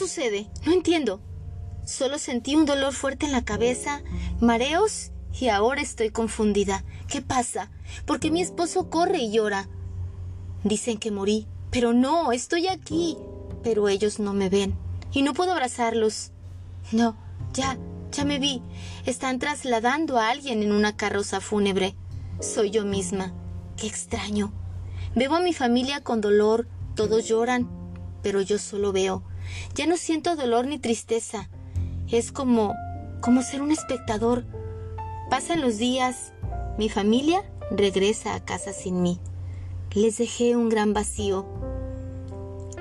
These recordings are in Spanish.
sucede? No entiendo. Solo sentí un dolor fuerte en la cabeza, mareos y ahora estoy confundida. ¿Qué pasa? ¿Por qué mi esposo corre y llora? Dicen que morí, pero no, estoy aquí. Pero ellos no me ven y no puedo abrazarlos. No, ya, ya me vi. Están trasladando a alguien en una carroza fúnebre. Soy yo misma. Qué extraño. Veo a mi familia con dolor, todos lloran, pero yo solo veo. Ya no siento dolor ni tristeza. Es como como ser un espectador. Pasan los días, mi familia regresa a casa sin mí. Les dejé un gran vacío.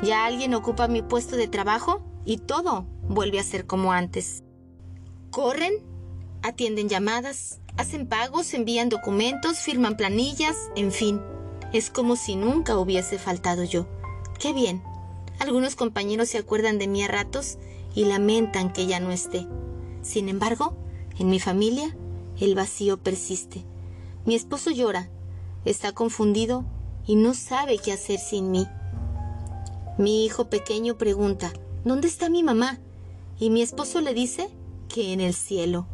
Ya alguien ocupa mi puesto de trabajo y todo vuelve a ser como antes. Corren, atienden llamadas, hacen pagos, envían documentos, firman planillas, en fin. Es como si nunca hubiese faltado yo. Qué bien. Algunos compañeros se acuerdan de mí a ratos y lamentan que ya no esté. Sin embargo, en mi familia, el vacío persiste. Mi esposo llora, está confundido y no sabe qué hacer sin mí. Mi hijo pequeño pregunta, ¿dónde está mi mamá? Y mi esposo le dice que en el cielo.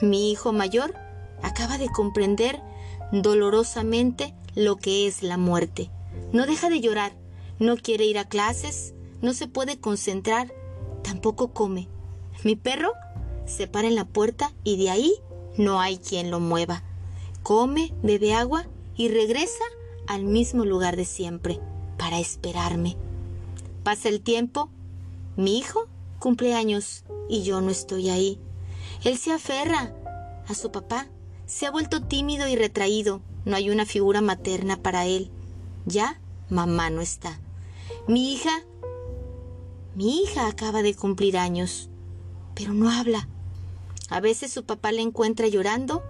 Mi hijo mayor acaba de comprender dolorosamente lo que es la muerte. No deja de llorar, no quiere ir a clases, no se puede concentrar, tampoco come. Mi perro se para en la puerta y de ahí no hay quien lo mueva. Come, bebe agua y regresa al mismo lugar de siempre para esperarme. Pasa el tiempo, mi hijo cumple años y yo no estoy ahí. Él se aferra a su papá, se ha vuelto tímido y retraído, no hay una figura materna para él. Ya mamá no está. Mi hija, mi hija acaba de cumplir años, pero no habla. A veces su papá le encuentra llorando,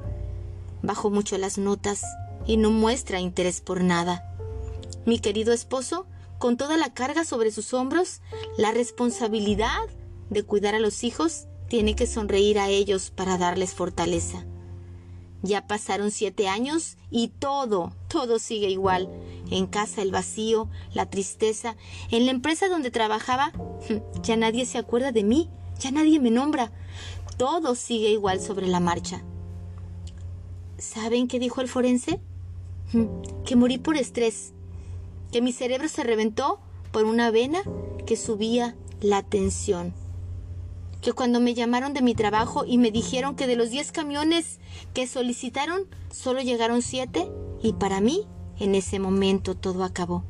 bajo mucho las notas y no muestra interés por nada. Mi querido esposo, con toda la carga sobre sus hombros, la responsabilidad de cuidar a los hijos, tiene que sonreír a ellos para darles fortaleza. Ya pasaron siete años y todo, todo sigue igual. En casa el vacío, la tristeza. En la empresa donde trabajaba, ya nadie se acuerda de mí, ya nadie me nombra. Todo sigue igual sobre la marcha. ¿Saben qué dijo el forense? Que morí por estrés, que mi cerebro se reventó por una vena que subía la tensión que cuando me llamaron de mi trabajo y me dijeron que de los 10 camiones que solicitaron, solo llegaron 7 y para mí, en ese momento todo acabó.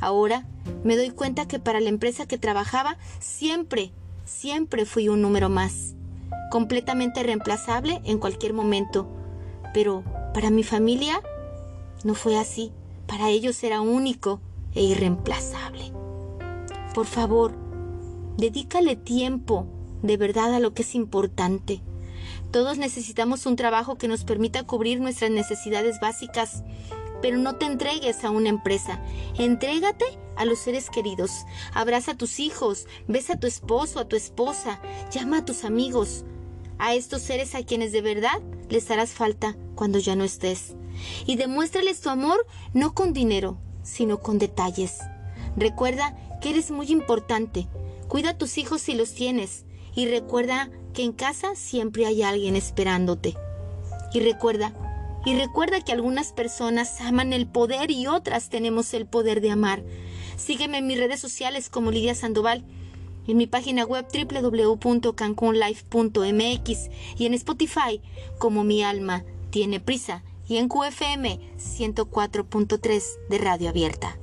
Ahora me doy cuenta que para la empresa que trabajaba siempre, siempre fui un número más, completamente reemplazable en cualquier momento. Pero para mi familia no fue así, para ellos era único e irreemplazable. Por favor, dedícale tiempo de verdad a lo que es importante. Todos necesitamos un trabajo que nos permita cubrir nuestras necesidades básicas, pero no te entregues a una empresa. Entrégate a los seres queridos. Abraza a tus hijos, besa a tu esposo, a tu esposa, llama a tus amigos, a estos seres a quienes de verdad les harás falta cuando ya no estés. Y demuéstrales tu amor no con dinero, sino con detalles. Recuerda que eres muy importante. Cuida a tus hijos si los tienes y recuerda que en casa siempre hay alguien esperándote. Y recuerda, y recuerda que algunas personas aman el poder y otras tenemos el poder de amar. Sígueme en mis redes sociales como Lidia Sandoval, en mi página web www.cancunlife.mx y en Spotify como Mi Alma Tiene Prisa y en QFM 104.3 de Radio Abierta.